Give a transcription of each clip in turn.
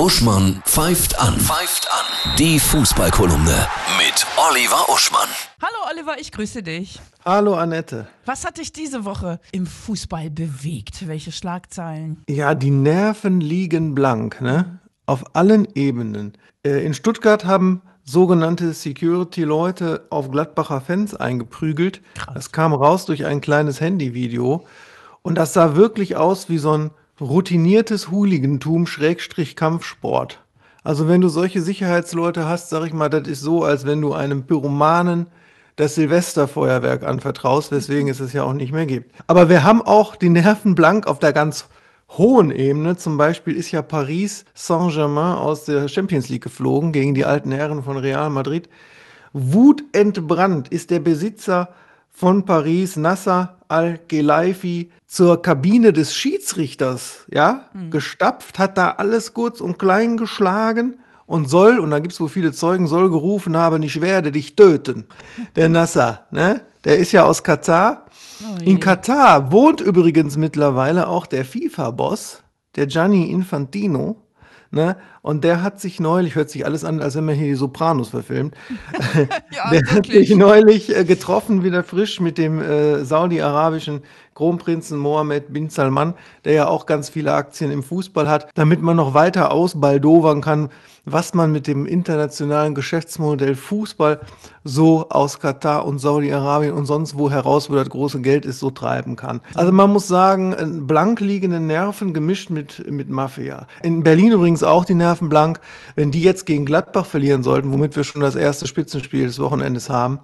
Uschmann pfeift an. Pfeift an. Die Fußballkolumne mit Oliver Uschmann. Hallo Oliver, ich grüße dich. Hallo Annette. Was hat dich diese Woche im Fußball bewegt? Welche Schlagzeilen? Ja, die Nerven liegen blank, ne? Auf allen Ebenen. Äh, in Stuttgart haben sogenannte Security-Leute auf Gladbacher Fans eingeprügelt. Krass. Das kam raus durch ein kleines Handyvideo. Und das sah wirklich aus wie so ein routiniertes Hooligantum Schrägstrich Kampfsport. Also wenn du solche Sicherheitsleute hast, sag ich mal, das ist so, als wenn du einem Pyromanen das Silvesterfeuerwerk anvertraust, weswegen es es ja auch nicht mehr gibt. Aber wir haben auch die Nerven blank auf der ganz hohen Ebene. Zum Beispiel ist ja Paris Saint-Germain aus der Champions League geflogen gegen die alten Herren von Real Madrid. Wutentbrannt ist der Besitzer von Paris, Nasser Al-Gelaifi, zur Kabine des Schiedsrichters, ja, gestapft, hat da alles kurz und klein geschlagen und soll, und da gibt es wohl viele Zeugen, soll gerufen haben, ich werde dich töten. Der Nasser, ne? Der ist ja aus Katar. In Katar wohnt übrigens mittlerweile auch der FIFA-Boss, der Gianni Infantino. Ne? Und der hat sich neulich, hört sich alles an, als wenn man hier die Sopranos verfilmt. Ja, der hat wirklich. sich neulich äh, getroffen, wieder frisch mit dem äh, saudi-arabischen Kronprinzen Mohammed bin Salman, der ja auch ganz viele Aktien im Fußball hat, damit man noch weiter ausbaldowern kann, was man mit dem internationalen Geschäftsmodell Fußball so aus Katar und Saudi-Arabien und sonst wo heraus, wo das große Geld ist, so treiben kann. Also man muss sagen, blank liegende Nerven gemischt mit, mit Mafia. In Berlin übrigens auch die Nerven blank. Wenn die jetzt gegen Gladbach verlieren sollten, womit wir schon das erste Spitzenspiel des Wochenendes haben,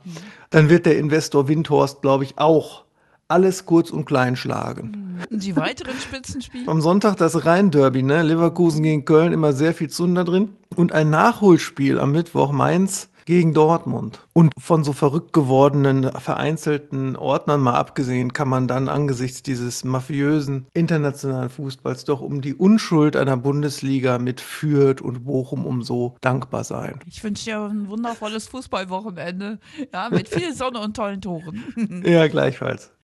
dann wird der Investor Windhorst, glaube ich, auch alles kurz und klein schlagen. Und die weiteren Spitzenspiele? Am Sonntag das Rhein-Derby, ne? Leverkusen gegen Köln, immer sehr viel Zunder drin. Und ein Nachholspiel am Mittwoch, Mainz gegen Dortmund. Und von so verrückt gewordenen, vereinzelten Ordnern mal abgesehen, kann man dann angesichts dieses mafiösen internationalen Fußballs doch um die Unschuld einer Bundesliga mit Fürth und Bochum umso dankbar sein. Ich wünsche dir ein wundervolles Fußballwochenende. Ja, mit viel Sonne und tollen Toren. Ja, gleichfalls.